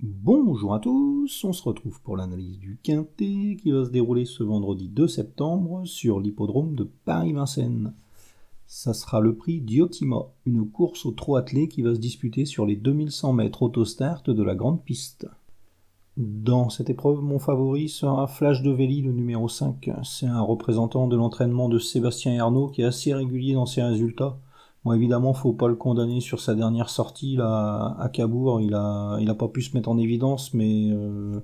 Bonjour à tous, on se retrouve pour l'analyse du Quintet qui va se dérouler ce vendredi 2 septembre sur l'hippodrome de Paris-Vincennes. Ça sera le prix Diotima, une course au trot attelé qui va se disputer sur les 2100 mètres autostart de la grande piste. Dans cette épreuve, mon favori sera Flash de Velli, le numéro 5. C'est un représentant de l'entraînement de Sébastien Ernaud qui est assez régulier dans ses résultats. Bon, évidemment, faut pas le condamner sur sa dernière sortie à Cabourg. Il a, il a pas pu se mettre en évidence, mais euh,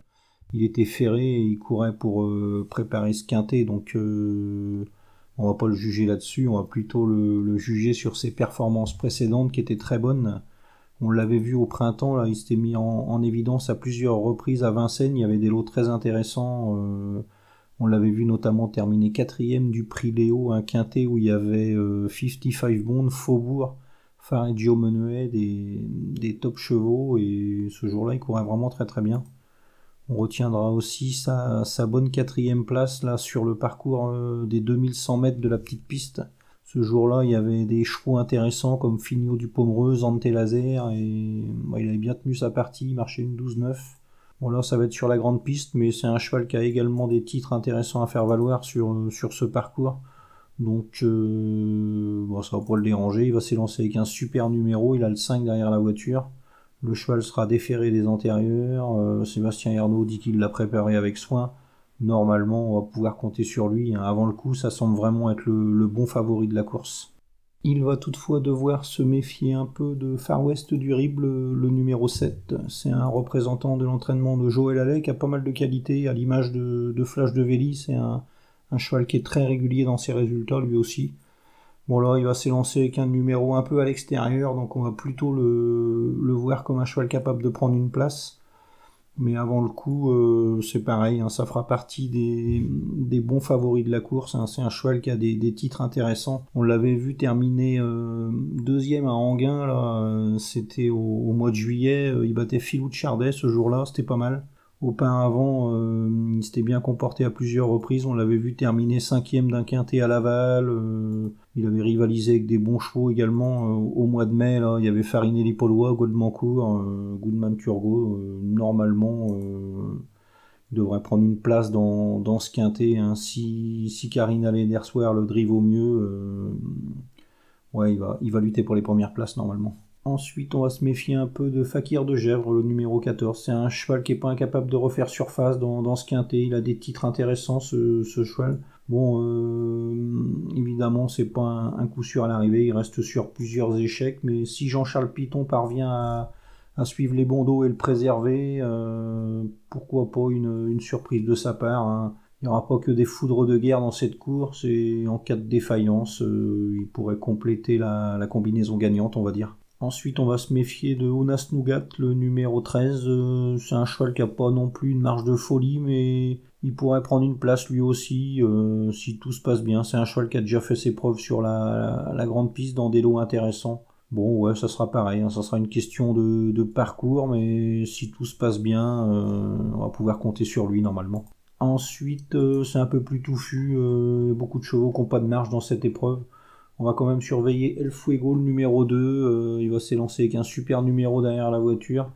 il était ferré et il courait pour euh, préparer ce quintet. Donc, euh, on va pas le juger là-dessus. On va plutôt le, juger sur ses performances précédentes qui étaient très bonnes. On l'avait vu au printemps, là, il s'était mis en, évidence à plusieurs reprises à Vincennes. Il y avait des lots très intéressants. On l'avait vu notamment terminer quatrième du prix Léo, un quintet où il y avait 55 euh, Bond, Faubourg, Fareggio Menuet, des, des top chevaux, et ce jour-là, il courait vraiment très très bien. On retiendra aussi sa, bonne quatrième place là sur le parcours euh, des 2100 mètres de la petite piste. Ce jour-là, il y avait des chevaux intéressants comme Fignot du Pomereux, Ante Laser, et il avait bien tenu sa partie, il marchait une 12-9. Bon là ça va être sur la grande piste, mais c'est un cheval qui a également des titres intéressants à faire valoir sur, euh, ce parcours. Donc euh, bon, ça va pas le déranger, il va s'élancer avec un super numéro, il a le 5 derrière la voiture. Le cheval sera déféré des antérieurs, euh, Sébastien Ernaud dit qu'il l'a préparé avec soin. Normalement on va pouvoir compter sur lui, hein. avant le coup ça semble vraiment être le bon favori de la course. Il va toutefois devoir se méfier un peu de Far West du Rib, le, numéro 7. C'est un représentant de l'entraînement de Joël Allais qui a pas mal de qualités, à l'image de, Flash de Véli. C'est un, cheval qui est très régulier dans ses résultats lui aussi. Bon là, il va s'élancer avec un numéro un peu à l'extérieur, donc on va plutôt le, voir comme un cheval capable de prendre une place. Mais avant le coup, euh, c'est pareil, hein, ça fera partie des, bons favoris de la course. Hein. C'est un cheval qui a des, titres intéressants. On l'avait vu terminer euh, deuxième à Anguin, euh, c'était au, mois de juillet. il battait Philou de Chardet ce jour-là, c'était pas mal. Au pain avant, il s'était bien comporté à plusieurs reprises. On l'avait vu terminer cinquième d'un quintet à Laval. Euh, il avait rivalisé avec des bons chevaux également euh, au mois de mai. Il y avait Farinelli Paulois, Goldmancourt, Goodman Turgot. normalement, il devrait prendre une place dans, ce quintet. Hein. Si, si Karina Lederswer le drive au mieux, ouais, il va, il va lutter pour les premières places normalement. Ensuite, on va se méfier un peu de Fakir de Gèvres, le numéro 14. C'est un cheval qui n'est pas incapable de refaire surface dans, ce quintet. Il a des titres intéressants, ce, cheval. Bon, euh, évidemment, c'est pas un, coup sûr à l'arrivée. Il reste sur plusieurs échecs. Mais si Jean-Charles Piton parvient à, suivre les bandeaux et le préserver, euh, pourquoi pas une, surprise de sa part hein. Il n'y aura pas que des foudres de guerre dans cette course et en cas de défaillance, euh, il pourrait compléter la combinaison gagnante, on va dire. Ensuite, on va se méfier de Onas Nougat, le numéro 13. Euh, c'est un cheval qui n'a pas non plus une marge de folie, mais il pourrait prendre une place lui aussi euh, si tout se passe bien. C'est un cheval qui a déjà fait ses preuves sur la, grande piste dans des lots intéressants. Bon, ouais, ça sera pareil. Hein. ça sera une question de, parcours, mais si tout se passe bien, euh, on va pouvoir compter sur lui normalement. Ensuite, c'est un peu plus touffu. beaucoup de chevaux qui n'ont pas de marge dans cette épreuve. On va quand même surveiller El Fuego, le numéro 2. Euh, il va s'élancer avec un super numéro derrière la voiture.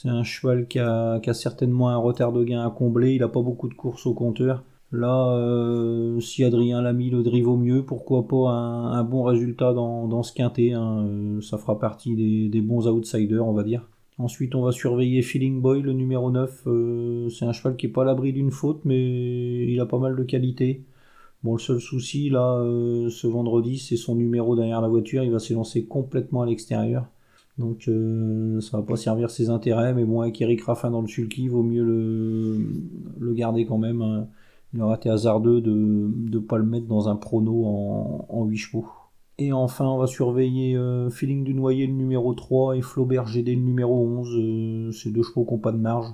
C'est un cheval qui a, certainement un retard de gain à combler. Il n'a pas beaucoup de courses au compteur. Là, euh, si Adrien l'a mis le drive au mieux, pourquoi pas un, bon résultat dans, ce quintet. Hein. Euh, ça fera partie des, bons outsiders, on va dire. Ensuite, on va surveiller Feeling Boy, le numéro 9. c'est un cheval qui n'est pas à l'abri d'une faute, mais il a pas mal de qualité. Bon, le seul souci, là, euh, ce vendredi, c'est son numéro derrière la voiture. Il va s'élancer complètement à l'extérieur. Donc, euh, ça va pas servir ses intérêts. Mais bon, avec Eric Raffin dans le sulky, il vaut mieux le, garder quand même. Hein. Il aura été hasardeux de ne pas le mettre dans un prono en, en 8 chevaux. Et enfin, on va surveiller euh, Feeling du Noyer, le numéro 3, et Flaubert GD, le numéro 11. ces deux chevaux qui n'ont pas de marge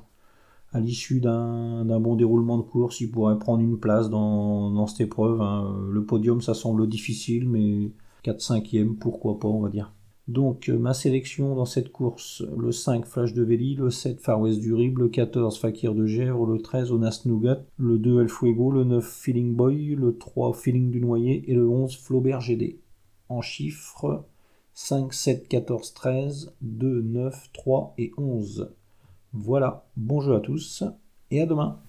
à l'issue d'un bon déroulement de course, il pourrait prendre une place dans, cette épreuve. Hein. Le podium, ça semble difficile, mais 4-5e, pourquoi pas, on va dire. Donc euh, ma sélection dans cette course, le 5 Flash de Véli, le 7 Far West du Rib, le 14 Fakir de Gèvres, le 13 Onas Nougat, le 2 El Fuego, le 9 Feeling Boy, le 3 Feeling du Noyer et le 11 Flaubert GD. En chiffres 5, 7, 14, 13, 2, 9, 3 et 11. Voilà, bon jeu à tous et à demain